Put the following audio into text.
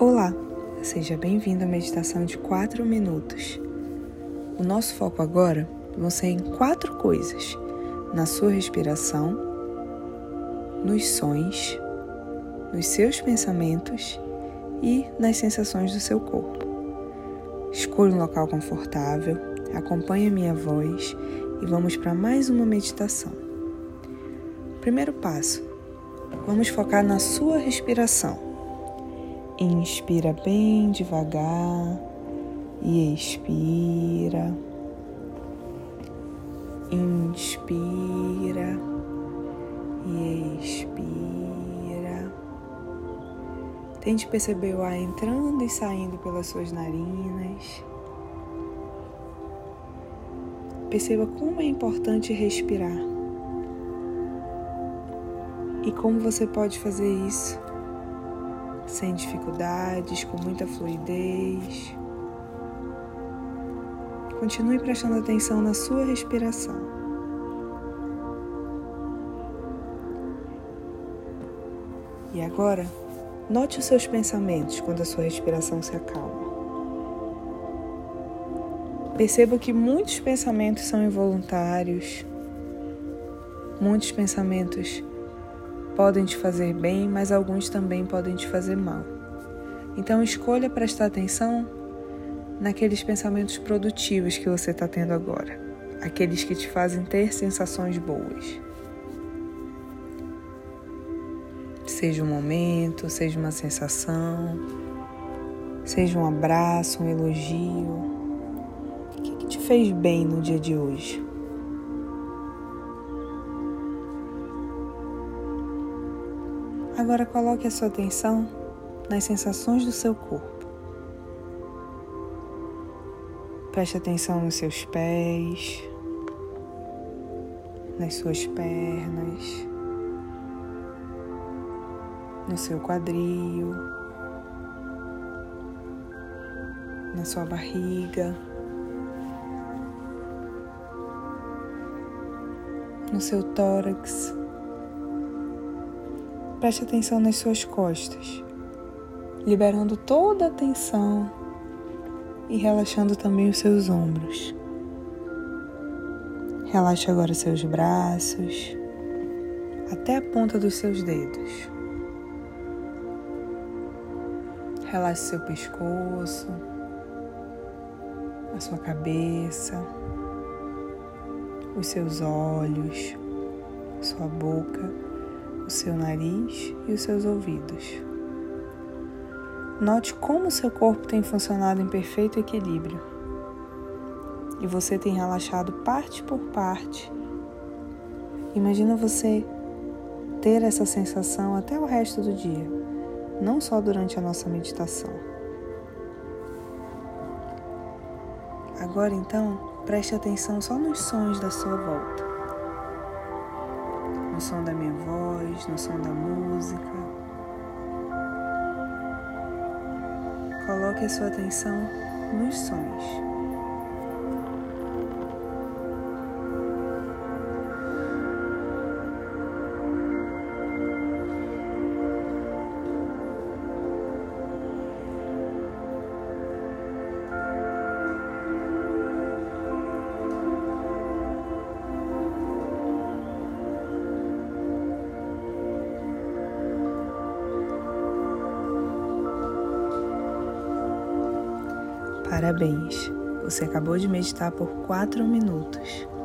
Olá, seja bem-vindo à meditação de 4 minutos. O nosso foco agora vão ser em quatro coisas: na sua respiração, nos sons, nos seus pensamentos e nas sensações do seu corpo. Escolha um local confortável, acompanhe a minha voz e vamos para mais uma meditação. Primeiro passo: vamos focar na sua respiração. Inspira bem devagar e expira. Inspira e expira. Tente perceber o ar entrando e saindo pelas suas narinas. Perceba como é importante respirar e como você pode fazer isso sem dificuldades, com muita fluidez. Continue prestando atenção na sua respiração. E agora, note os seus pensamentos quando a sua respiração se acalma. Perceba que muitos pensamentos são involuntários, muitos pensamentos podem te fazer bem, mas alguns também podem te fazer mal. Então escolha prestar atenção naqueles pensamentos produtivos que você está tendo agora, aqueles que te fazem ter sensações boas. Seja um momento, seja uma sensação, seja um abraço, um elogio. O que, que te fez bem no dia de hoje? Agora coloque a sua atenção nas sensações do seu corpo. Preste atenção nos seus pés, nas suas pernas, no seu quadril, na sua barriga, no seu tórax. Preste atenção nas suas costas, liberando toda a tensão e relaxando também os seus ombros. Relaxe agora seus braços até a ponta dos seus dedos. Relaxe seu pescoço, a sua cabeça, os seus olhos, sua boca o seu nariz e os seus ouvidos. Note como seu corpo tem funcionado em perfeito equilíbrio e você tem relaxado parte por parte. Imagina você ter essa sensação até o resto do dia, não só durante a nossa meditação. Agora então, preste atenção só nos sons da sua volta no som da minha voz, no som da música. Coloque a sua atenção nos sons. Parabéns! Você acabou de meditar por 4 minutos.